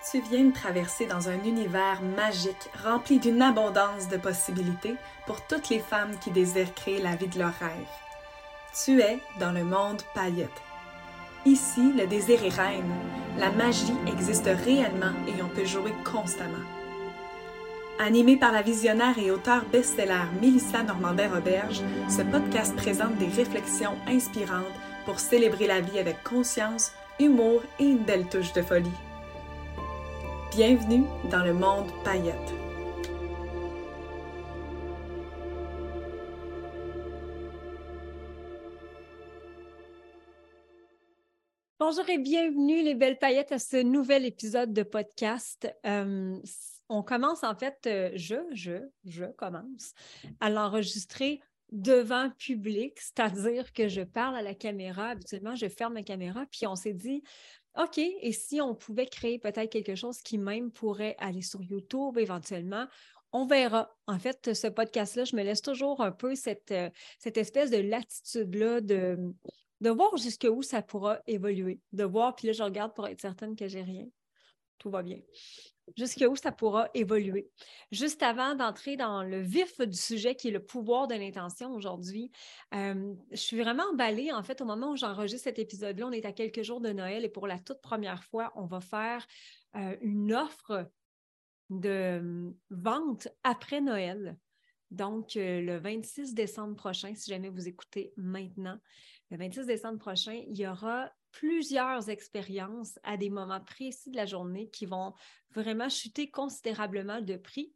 Tu viens de traverser dans un univers magique rempli d'une abondance de possibilités pour toutes les femmes qui désirent créer la vie de leurs rêves. Tu es dans le monde paillette. Ici, le désir est reine. La magie existe réellement et on peut jouer constamment. Animé par la visionnaire et auteure best-seller Mélissa Normandin-Roberge, ce podcast présente des réflexions inspirantes pour célébrer la vie avec conscience, humour et une belle touche de folie. Bienvenue dans le monde paillette. Bonjour et bienvenue les belles paillettes à ce nouvel épisode de podcast. Euh, on commence en fait, euh, je, je, je commence à l'enregistrer devant public, c'est-à-dire que je parle à la caméra. Habituellement, je ferme la caméra, puis on s'est dit, OK, et si on pouvait créer peut-être quelque chose qui même pourrait aller sur YouTube éventuellement, on verra. En fait, ce podcast-là, je me laisse toujours un peu cette, euh, espèce de latitude-là de, de voir jusqu'où ça pourra évoluer, de voir, puis là, je regarde pour être certaine que j'ai rien. Tout va bien jusqu'où ça pourra évoluer. Juste avant d'entrer dans le vif du sujet qui est le pouvoir de l'intention aujourd'hui, euh, je suis vraiment emballée. En fait, au moment où j'enregistre cet épisode-là, on est à quelques jours de Noël et pour la toute première fois, on va faire euh, une offre de euh, vente après Noël. Donc, le 26 décembre prochain, si jamais vous écoutez maintenant, le 26 décembre prochain, il y aura plusieurs expériences à des moments précis de la journée qui vont vraiment chuter considérablement de prix.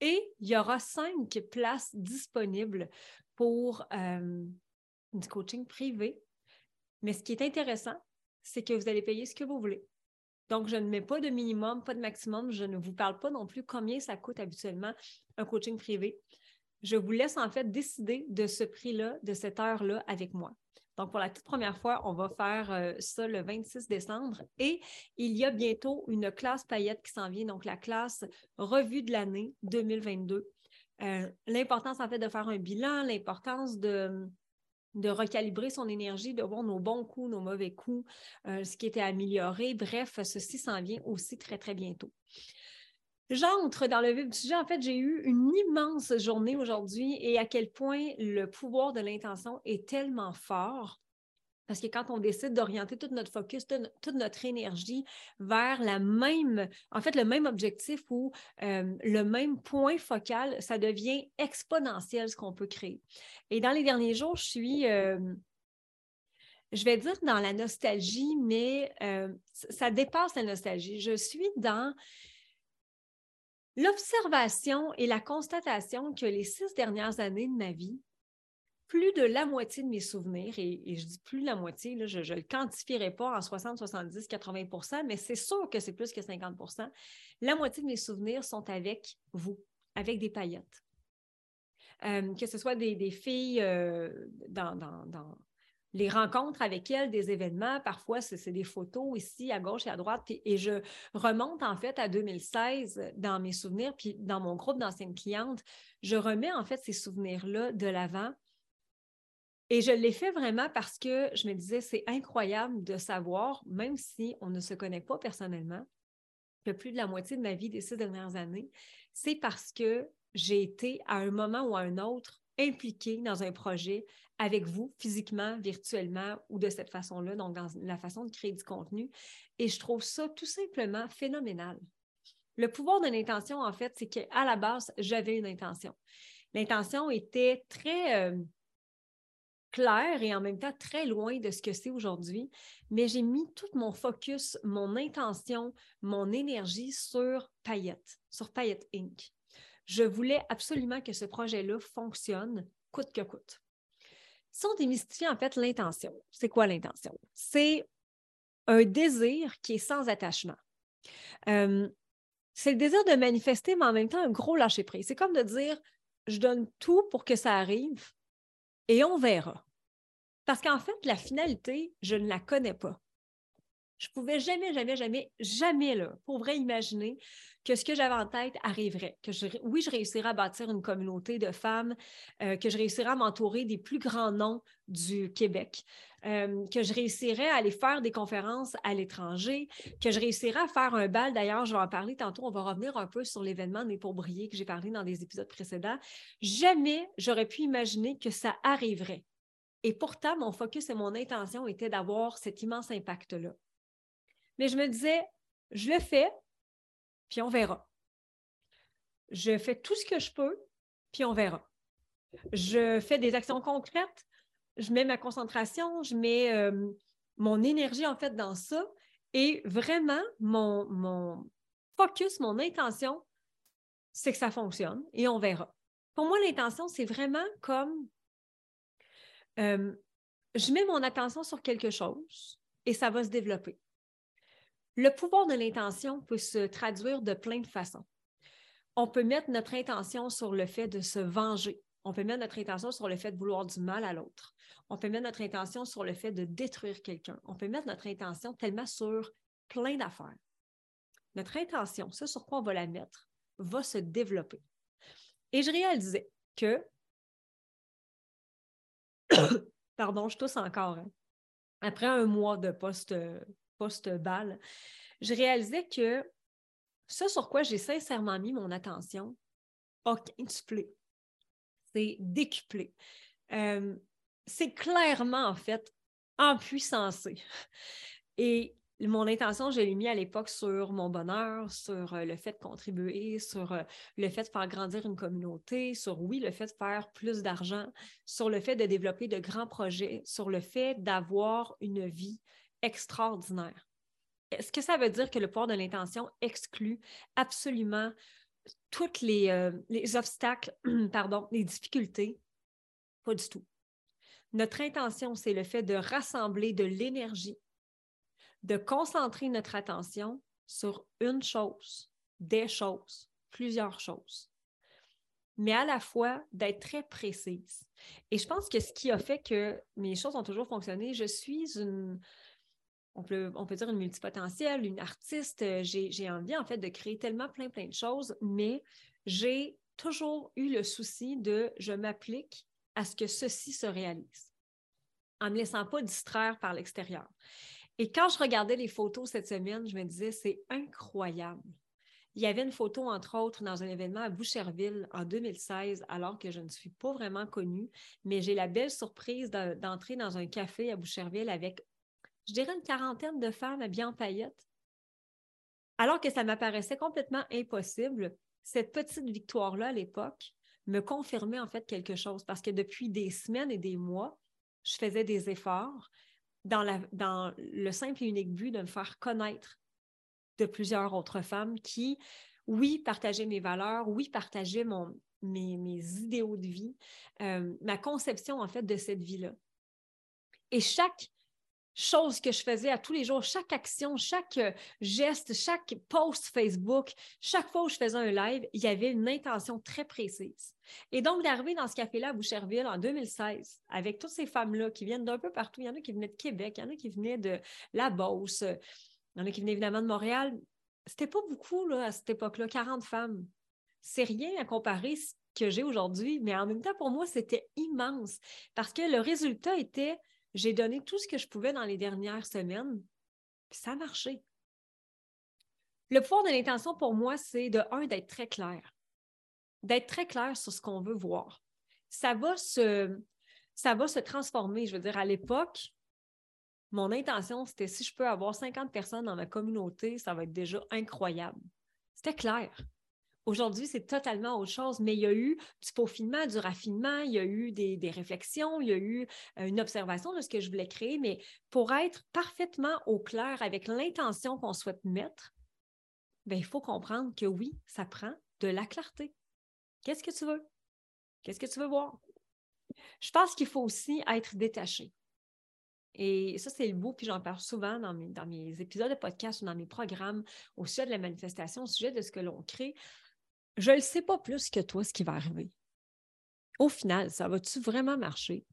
Et il y aura cinq places disponibles pour euh, du coaching privé. Mais ce qui est intéressant, c'est que vous allez payer ce que vous voulez. Donc, je ne mets pas de minimum, pas de maximum. Je ne vous parle pas non plus combien ça coûte habituellement un coaching privé. Je vous laisse en fait décider de ce prix-là, de cette heure-là avec moi. Donc, pour la toute première fois, on va faire euh, ça le 26 décembre et il y a bientôt une classe paillette qui s'en vient, donc la classe revue de l'année 2022. Euh, l'importance, en fait, de faire un bilan, l'importance de, recalibrer son énergie, de voir nos bons coups, nos mauvais coups, euh, ce qui était amélioré. Bref, ceci s'en vient aussi très, très bientôt. J'entre dans le vif du sujet. En fait, j'ai eu une immense journée aujourd'hui et à quel point le pouvoir de l'intention est tellement fort. Parce que quand on décide d'orienter toute notre focus, toute notre énergie vers la même, en fait, le même objectif ou euh, le même point focal, ça devient exponentiel ce qu'on peut créer. Et dans les derniers jours, je suis, euh, je vais dire dans la nostalgie, mais euh, ça dépasse la nostalgie. Je suis dans L'observation et la constatation que les six dernières années de ma vie, plus de la moitié de mes souvenirs, et, je dis plus de la moitié, je ne le quantifierai pas en 60, 70, 80% mais c'est sûr que c'est plus que 50% la moitié de mes souvenirs sont avec vous, avec des paillettes. Euh, que ce soit des, filles euh, dans, les rencontres avec elle, des événements, parfois c'est des photos ici à gauche et à droite, et je remonte en fait à 2016 dans mes souvenirs, puis dans mon groupe d'anciennes clientes, je remets en fait ces souvenirs-là de l'avant. Et je l'ai fait vraiment parce que je me disais, c'est incroyable de savoir, même si on ne se connaît pas personnellement, que plus de la moitié de ma vie des six dernières années, c'est parce que j'ai été à un moment ou à un autre impliquée dans un projet avec vous, physiquement, virtuellement ou de cette façon-là, donc dans la façon de créer du contenu. Et je trouve ça tout simplement phénoménal. Le pouvoir de l'intention, en fait, c'est qu'à la base, j'avais une intention. L'intention était très euh, claire et en même temps très loin de ce que c'est aujourd'hui, mais j'ai mis tout mon focus, mon intention, mon énergie sur Payette, sur Payette Inc je voulais absolument que ce projet-là fonctionne coûte que coûte. Si on démystifie en fait l'intention, c'est quoi l'intention? C'est un désir qui est sans attachement. Euh, c'est le désir de manifester, mais en même temps un gros lâcher-prise. C'est comme de dire, je donne tout pour que ça arrive et on verra. Parce qu'en fait, la finalité, je ne la connais pas. Je pouvais jamais, jamais, jamais, jamais, là, pour vrai, imaginer que ce que j'avais en tête arriverait. Que oui, je réussirais à bâtir une communauté de femmes, euh, que je réussirais à m'entourer des plus grands noms du Québec, euh, que je réussirais à aller faire des conférences à l'étranger, que je réussirais à faire un bal. D'ailleurs, je vais en parler tantôt. On va revenir un peu sur l'événement Né pour que j'ai parlé dans des épisodes précédents. Jamais j'aurais pu imaginer que ça arriverait. Et pourtant, mon focus et mon intention étaient d'avoir cet immense impact-là. Mais je me disais, je le fais, puis on verra. Je fais tout ce que je peux, puis on verra. Je fais des actions concrètes, je mets ma concentration, je mets euh, mon énergie en fait dans ça. Et vraiment, mon, mon focus, mon intention, c'est que ça fonctionne et on verra. Pour moi, l'intention, c'est vraiment comme euh, je mets mon attention sur quelque chose et ça va se développer. Le pouvoir de l'intention peut se traduire de plein de façons. On peut mettre notre intention sur le fait de se venger. On peut mettre notre intention sur le fait de vouloir du mal à l'autre. On peut mettre notre intention sur le fait de détruire quelqu'un. On peut mettre notre intention tellement sur plein d'affaires. Notre intention, ce sur quoi on va la mettre, va se développer. Et je réalisais que Pardon, je tousse encore. Hein. Après un mois de post-balle, je réalisais que ce sur quoi j'ai sincèrement mis mon attention a quintuplé. C'est décuplé. Euh, c'est clairement, en fait, empuissancé. Et mon intention, je l'ai mis à l'époque sur mon bonheur, sur euh, le fait de contribuer, sur euh, le fait de faire grandir une communauté, sur, oui, le fait de faire plus d'argent, sur le fait de développer de grands projets, sur le fait d'avoir une vie extraordinaire. Est-ce que ça veut dire que le pouvoir de l'intention exclut absolument tous les, euh, les obstacles, pardon, les difficultés? Pas du tout. Notre intention, c'est le fait de rassembler de l'énergie de concentrer notre attention sur une chose, des choses, plusieurs choses, mais à la fois d'être très précise. Et je pense que ce qui a fait que mes choses ont toujours fonctionné, je suis une, on peut, on peut dire une multipotentielle, une artiste, j'ai envie en fait de créer tellement plein, plein de choses, mais j'ai toujours eu le souci de je m'applique à ce que ceci se réalise en ne me laissant pas distraire par l'extérieur. Et quand je regardais les photos cette semaine, je me disais, c'est incroyable. Il y avait une photo, entre autres, dans un événement à Boucherville en 2016, alors que je ne suis pas vraiment connue, mais j'ai la belle surprise d'entrer dans un café à Boucherville avec, je dirais, une quarantaine de femmes habillées en paillettes. Alors que ça m'apparaissait complètement impossible, cette petite victoire-là à l'époque me confirmait en fait quelque chose parce que depuis des semaines et des mois, je faisais des efforts, dans, le simple et unique but de me faire connaître de plusieurs autres femmes qui, oui, partageaient mes valeurs, oui, partageaient mes, idéaux de vie, euh, ma conception en fait de cette vie-là. Et chaque chose que je faisais à tous les jours, chaque action, chaque euh, geste, chaque post Facebook, chaque fois où je faisais un live, il y avait une intention très précise. Et donc, d'arriver dans ce café-là à Boucherville en 2016, avec toutes ces femmes-là qui viennent d'un peu partout, il y en a qui venaient de Québec, il y en a qui venaient de la Beauce, il y en a qui venaient évidemment de Montréal. C'était pas beaucoup là, à cette époque-là, 40 femmes. C'est rien à comparer ce que j'ai aujourd'hui, mais en même temps, pour moi, c'était immense parce que le résultat était j'ai donné tout ce que je pouvais dans les dernières semaines, puis ça a marché. Le pouvoir de l'intention pour moi, c'est de un, d'être très clair. D'être très clair sur ce qu'on veut voir. Ça va se, ça va se transformer. Je veux dire, à l'époque, mon intention, c'était si je peux avoir 50 personnes dans ma communauté, ça va être déjà incroyable. C'était clair. Aujourd'hui, c'est totalement autre chose, mais il y a eu du peaufinement, du raffinement, il y a eu des, réflexions, il y a eu euh, une observation de ce que je voulais créer, mais pour être parfaitement au clair avec l'intention qu'on souhaite mettre, bien, il faut comprendre que oui, ça prend de la clarté. Qu'est-ce que tu veux? Qu'est-ce que tu veux voir? Je pense qu'il faut aussi être détaché. Et ça, c'est le beau, puis j'en parle souvent dans mes épisodes de podcast ou dans mes programmes au sujet de la manifestation, au sujet de ce que l'on crée je ne sais pas plus que toi ce qui va arriver. Au final, ça va-tu vraiment marcher?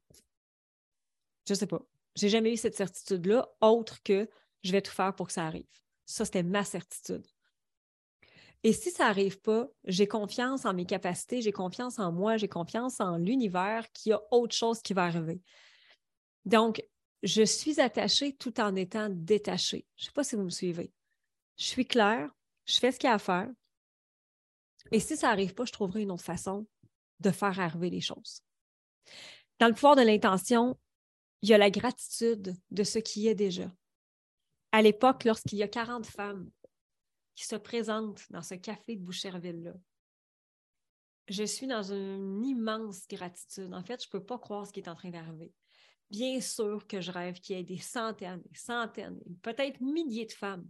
Je ne sais pas. J'ai jamais eu cette certitude-là, autre que je vais tout faire pour que ça arrive. Ça, c'était ma certitude. Et si ça n'arrive pas, j'ai confiance en mes capacités, j'ai confiance en moi, j'ai confiance en l'univers qu'il y a autre chose qui va arriver. Donc, je suis attachée tout en étant détachée. Je ne sais pas si vous me suivez. Je suis claire, je fais ce qu'il y a à faire. Et si ça n'arrive pas, je trouverai une autre façon de faire arriver les choses. Dans le pouvoir de l'intention, il y a la gratitude de ce qui est déjà. À l'époque, lorsqu'il y a 40 femmes qui se présentent dans ce café de Boucherville-là, je suis dans une immense gratitude. En fait, je ne peux pas croire ce qui est en train d'arriver. Bien sûr que je rêve qu'il y ait des centaines, des centaines, peut-être milliers de femmes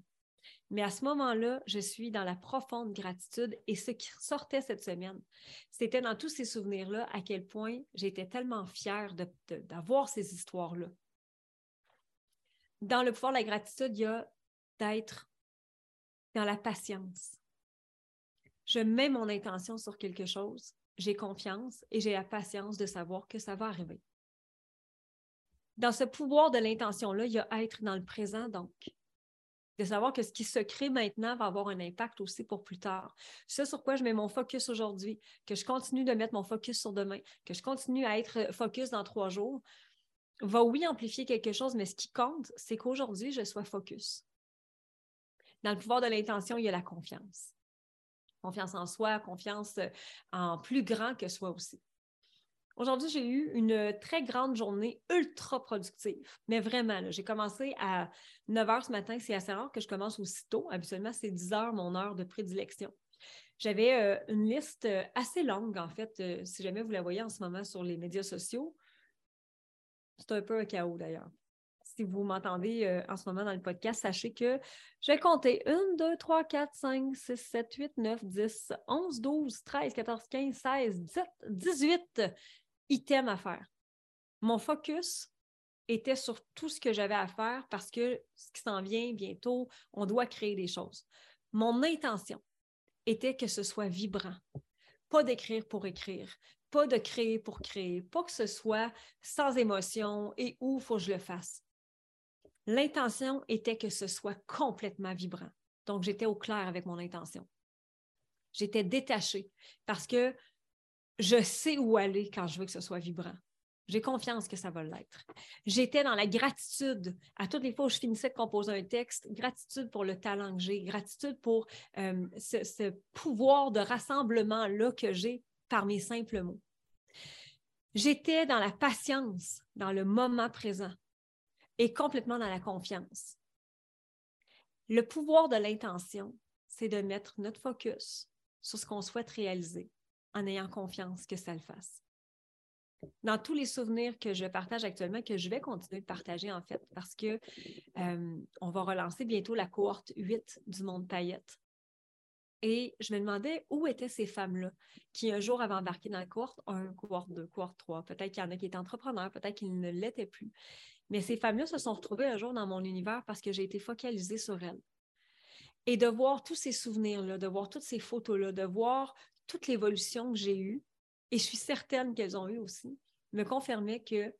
mais à ce moment-là, je suis dans la profonde gratitude et ce qui sortait cette semaine, c'était dans tous ces souvenirs-là à quel point j'étais tellement fière d'avoir ces histoires-là. Dans le pouvoir de la gratitude, il y a d'être dans la patience. Je mets mon intention sur quelque chose, j'ai confiance et j'ai la patience de savoir que ça va arriver. Dans ce pouvoir de l'intention-là, il y a être dans le présent, donc de savoir que ce qui se crée maintenant va avoir un impact aussi pour plus tard. Ce sur quoi je mets mon focus aujourd'hui, que je continue de mettre mon focus sur demain, que je continue à être focus dans trois jours, va oui amplifier quelque chose, mais ce qui compte, c'est qu'aujourd'hui, je sois focus. Dans le pouvoir de l'intention, il y a la confiance. Confiance en soi, confiance en plus grand que soi aussi. Aujourd'hui, j'ai eu une très grande journée ultra productive. Mais vraiment, j'ai commencé à 9 h ce matin. C'est assez rare que je commence aussitôt. Habituellement, c'est 10 h mon heure de prédilection. J'avais euh, une liste euh, assez longue, en fait, euh, si jamais vous la voyez en ce moment sur les médias sociaux. C'est un peu un chaos d'ailleurs. Si vous m'entendez en ce moment dans le podcast, sachez que je vais compter 1, 2, 3, 4, 5, 6, 7, 8, 9, 10, 11, 12, 13, 14, 15, 16, 17, 18 item à faire. Mon focus était sur tout ce que j'avais à faire parce que ce qui s'en vient bientôt, on doit créer des choses. Mon intention était que ce soit vibrant, pas d'écrire pour écrire, pas de créer pour créer, pas que ce soit sans émotion et où faut que je le fasse. L'intention était que ce soit complètement vibrant. Donc, j'étais au clair avec mon intention. J'étais détachée parce que je sais où aller quand je veux que ce soit vibrant. J'ai confiance que ça va l'être. J'étais dans la gratitude à toutes les fois où je finissais de composer un texte, gratitude pour le talent que j'ai, gratitude pour euh, ce, pouvoir de rassemblement-là que j'ai par mes simples mots. J'étais dans la patience, dans le moment présent et complètement dans la confiance. Le pouvoir de l'intention, c'est de mettre notre focus sur ce qu'on souhaite réaliser en ayant confiance que ça le fasse. Dans tous les souvenirs que je partage actuellement, que je vais continuer de partager en fait, parce que euh, on va relancer bientôt la cohorte 8 du monde paillette. Et je me demandais où étaient ces femmes-là qui un jour avaient embarqué dans la cohorte 1, cohorte 2, cohorte 3. Peut-être qu'il y en a qui étaient entrepreneurs, peut-être qu'ils ne l'étaient plus. Mais ces femmes-là se sont retrouvées un jour dans mon univers parce que j'ai été focalisée sur elles. Et de voir tous ces souvenirs-là, de voir toutes ces photos-là, de voir toute l'évolution que j'ai eue, et je suis certaine qu'elles ont eu aussi, me confirmait que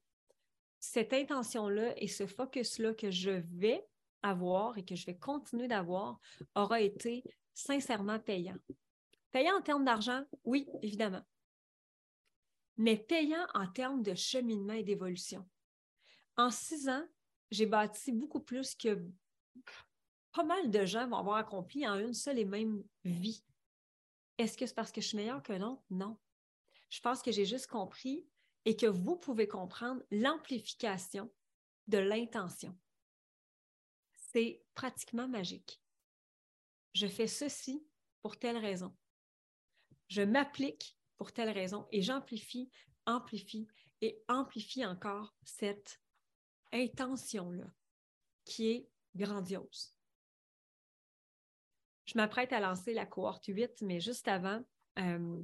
cette intention-là et ce focus-là que je vais avoir et que je vais continuer d'avoir aura été sincèrement payant. Payant en termes d'argent, oui, évidemment. Mais payant en termes de cheminement et d'évolution. En six ans, j'ai bâti beaucoup plus que pas mal de gens vont avoir accompli en une seule et même vie. Est-ce que c'est parce que je suis meilleure qu'un autre? Non. Je pense que j'ai juste compris et que vous pouvez comprendre l'amplification de l'intention. C'est pratiquement magique. Je fais ceci pour telle raison. Je m'applique pour telle raison et j'amplifie, amplifie et amplifie encore cette intention-là qui est grandiose. Je m'apprête à lancer la cohorte 8, mais juste avant, euh,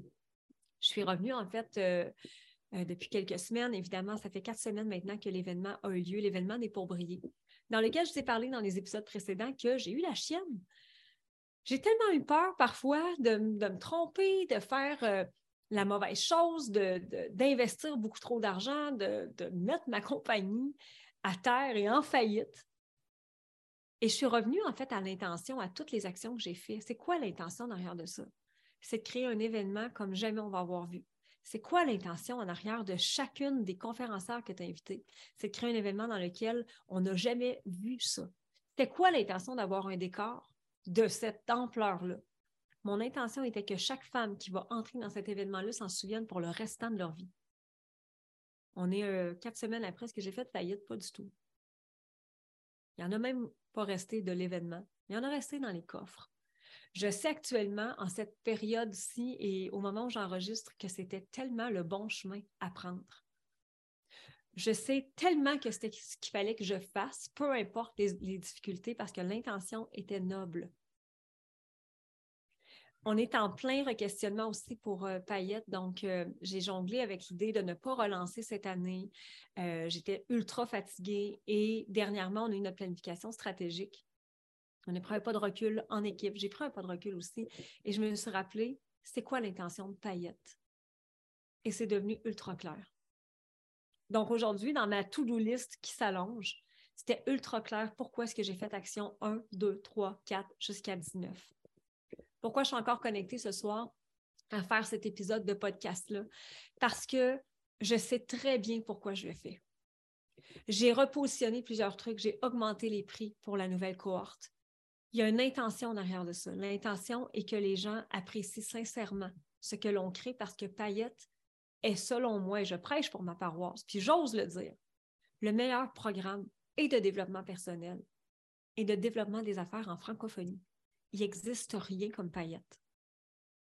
je suis revenue en fait euh, euh, depuis quelques semaines. Évidemment, ça fait quatre semaines maintenant que l'événement a eu lieu, l'événement des pourbriers, dans lequel je vous ai parlé dans les épisodes précédents que j'ai eu la chienne. J'ai tellement eu peur parfois de, me tromper, de faire la mauvaise chose, d'investir beaucoup trop d'argent, de, mettre ma compagnie à terre et en faillite. Et je suis revenue en fait à l'intention, à toutes les actions que j'ai faites. C'est quoi l'intention derrière de ça? C'est de créer un événement comme jamais on va avoir vu. C'est quoi l'intention en arrière de chacune des conférencières que tu as invitées? C'est de créer un événement dans lequel on n'a jamais vu ça. C'était quoi l'intention d'avoir un décor de cette ampleur-là? Mon intention était que chaque femme qui va entrer dans cet événement-là s'en souvienne pour le restant de leur vie. On est euh, quatre semaines après ce que j'ai fait faillite, pas du tout. Il n'y en a même pas resté de l'événement. Il y en a resté dans les coffres. Je sais actuellement, en cette période-ci et au moment où j'enregistre, que c'était tellement le bon chemin à prendre. Je sais tellement que c'était ce qu'il fallait que je fasse, peu importe les difficultés, parce que l'intention était noble on est en plein requestionnement aussi pour euh, Payette. Donc, euh, j'ai jonglé avec l'idée de ne pas relancer cette année. Euh, j'étais ultra fatiguée et dernièrement, on a eu notre planification stratégique. On a pris un pas de recul en équipe. J'ai pris un pas de recul aussi et je me suis rappelé, c'est quoi l'intention de Payette? Et c'est devenu ultra clair. Donc, aujourd'hui, dans ma to-do list qui s'allonge, c'était ultra clair pourquoi est-ce que j'ai fait action 1, 2, 3, 4 jusqu'à 19 pourquoi je suis encore connectée ce soir à faire cet épisode de podcast-là? Parce que je sais très bien pourquoi je le fais. J'ai repositionné plusieurs trucs, j'ai augmenté les prix pour la nouvelle cohorte. Il y a une intention en arrière de ça. L'intention est que les gens apprécient sincèrement ce que l'on crée parce que Payette est, selon moi, et je prêche pour ma paroisse, puis j'ose le dire, le meilleur programme et de développement personnel et de développement des affaires en francophonie il n'existe rien comme paillette.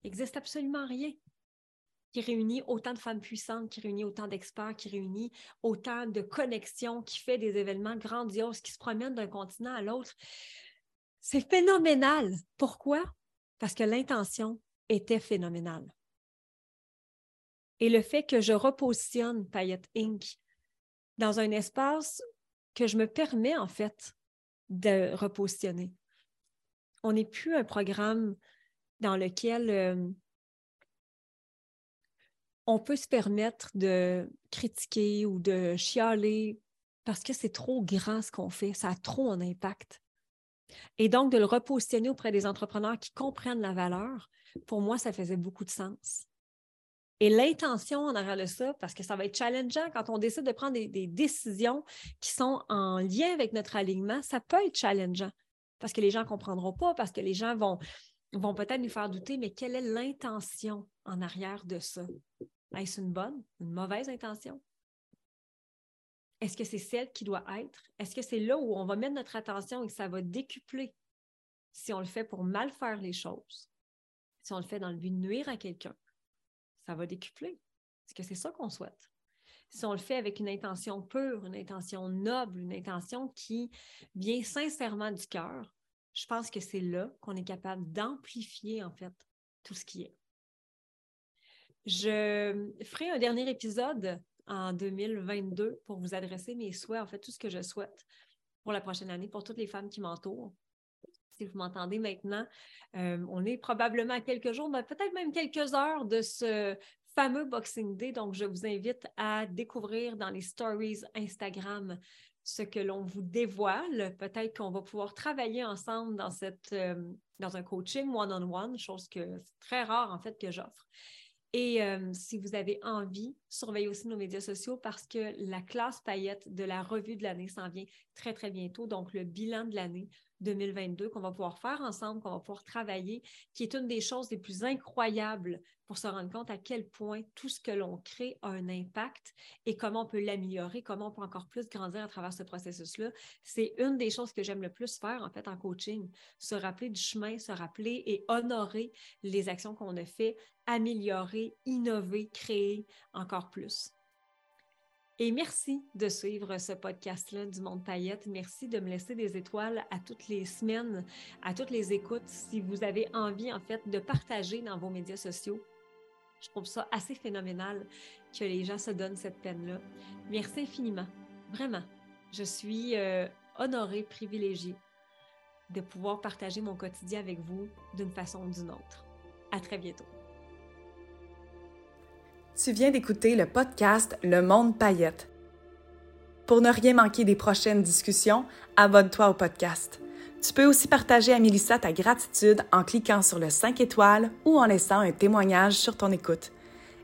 Il n'existe absolument rien qui réunit autant de femmes puissantes, qui réunit autant d'experts, qui réunit autant de connexions, qui fait des événements grandioses, qui se promènent d'un continent à l'autre. C'est phénoménal. Pourquoi? Parce que l'intention était phénoménale. Et le fait que je repositionne Payette Inc. dans un espace que je me permets en fait de repositionner, on n'est plus un programme dans lequel euh, on peut se permettre de critiquer ou de chialer parce que c'est trop grand ce qu'on fait, ça a trop un impact. Et donc, de le repositionner auprès des entrepreneurs qui comprennent la valeur, pour moi, ça faisait beaucoup de sens. Et l'intention en arrière de ça, parce que ça va être challengeant quand on décide de prendre des, des décisions qui sont en lien avec notre alignement, ça peut être challengeant parce que les gens ne comprendront pas, parce que les gens vont, vont peut-être nous faire douter, mais quelle est l'intention en arrière de ça? Est-ce une bonne, une mauvaise intention? Est-ce que c'est celle qui doit être? Est-ce que c'est là où on va mettre notre attention et que ça va décupler si on le fait pour mal faire les choses? Si on le fait dans le but de nuire à quelqu'un, ça va décupler. Est-ce que c'est ça qu'on souhaite? Si on le fait avec une intention pure, une intention noble, une intention qui vient sincèrement du cœur, je pense que c'est là qu'on est capable d'amplifier en fait tout ce qui est. Je ferai un dernier épisode en 2022 pour vous adresser mes souhaits, en fait, tout ce que je souhaite pour la prochaine année, pour toutes les femmes qui m'entourent. Si vous m'entendez maintenant, euh, on est probablement à quelques jours, peut-être même quelques heures de ce fameux Boxing Day. Donc, je vous invite à découvrir dans les stories Instagram ce que l'on vous dévoile. Peut-être qu'on va pouvoir travailler ensemble dans, cette, euh, dans un coaching one-on-one, chose que très rare en fait que j'offre. Et euh, si vous avez envie, surveillez aussi nos médias sociaux parce que la classe paillette de la revue de l'année s'en vient très, très bientôt. Donc, le bilan de l'année 2022 qu'on va pouvoir faire ensemble, qu'on va pouvoir travailler, qui est une des choses les plus incroyables pour se rendre compte à quel point tout ce que l'on crée a un impact et comment on peut l'améliorer, comment on peut encore plus grandir à travers ce processus-là. C'est une des choses que j'aime le plus faire en fait en coaching, se rappeler du chemin, se rappeler et honorer les actions qu'on a fait, améliorer, innover, créer encore plus. Et merci de suivre ce podcast-là du Monde Paillette. Merci de me laisser des étoiles à toutes les semaines, à toutes les écoutes. Si vous avez envie, en fait, de partager dans vos médias sociaux, je trouve ça assez phénoménal que les gens se donnent cette peine-là. Merci infiniment. Vraiment. Je suis euh, honorée, privilégiée de pouvoir partager mon quotidien avec vous d'une façon ou d'une autre. À très bientôt. Tu viens d'écouter le podcast Le Monde Paillette. Pour ne rien manquer des prochaines discussions, abonne-toi au podcast. Tu peux aussi partager à Mélissa ta gratitude en cliquant sur le 5 étoiles ou en laissant un témoignage sur ton écoute.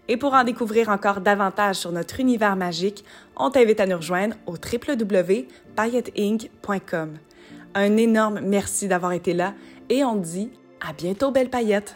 Et pour en découvrir encore davantage sur notre univers magique, on t'invite à nous rejoindre au www.pailletteinc.com. Un énorme merci d'avoir été là et on te dit à bientôt, belle paillette!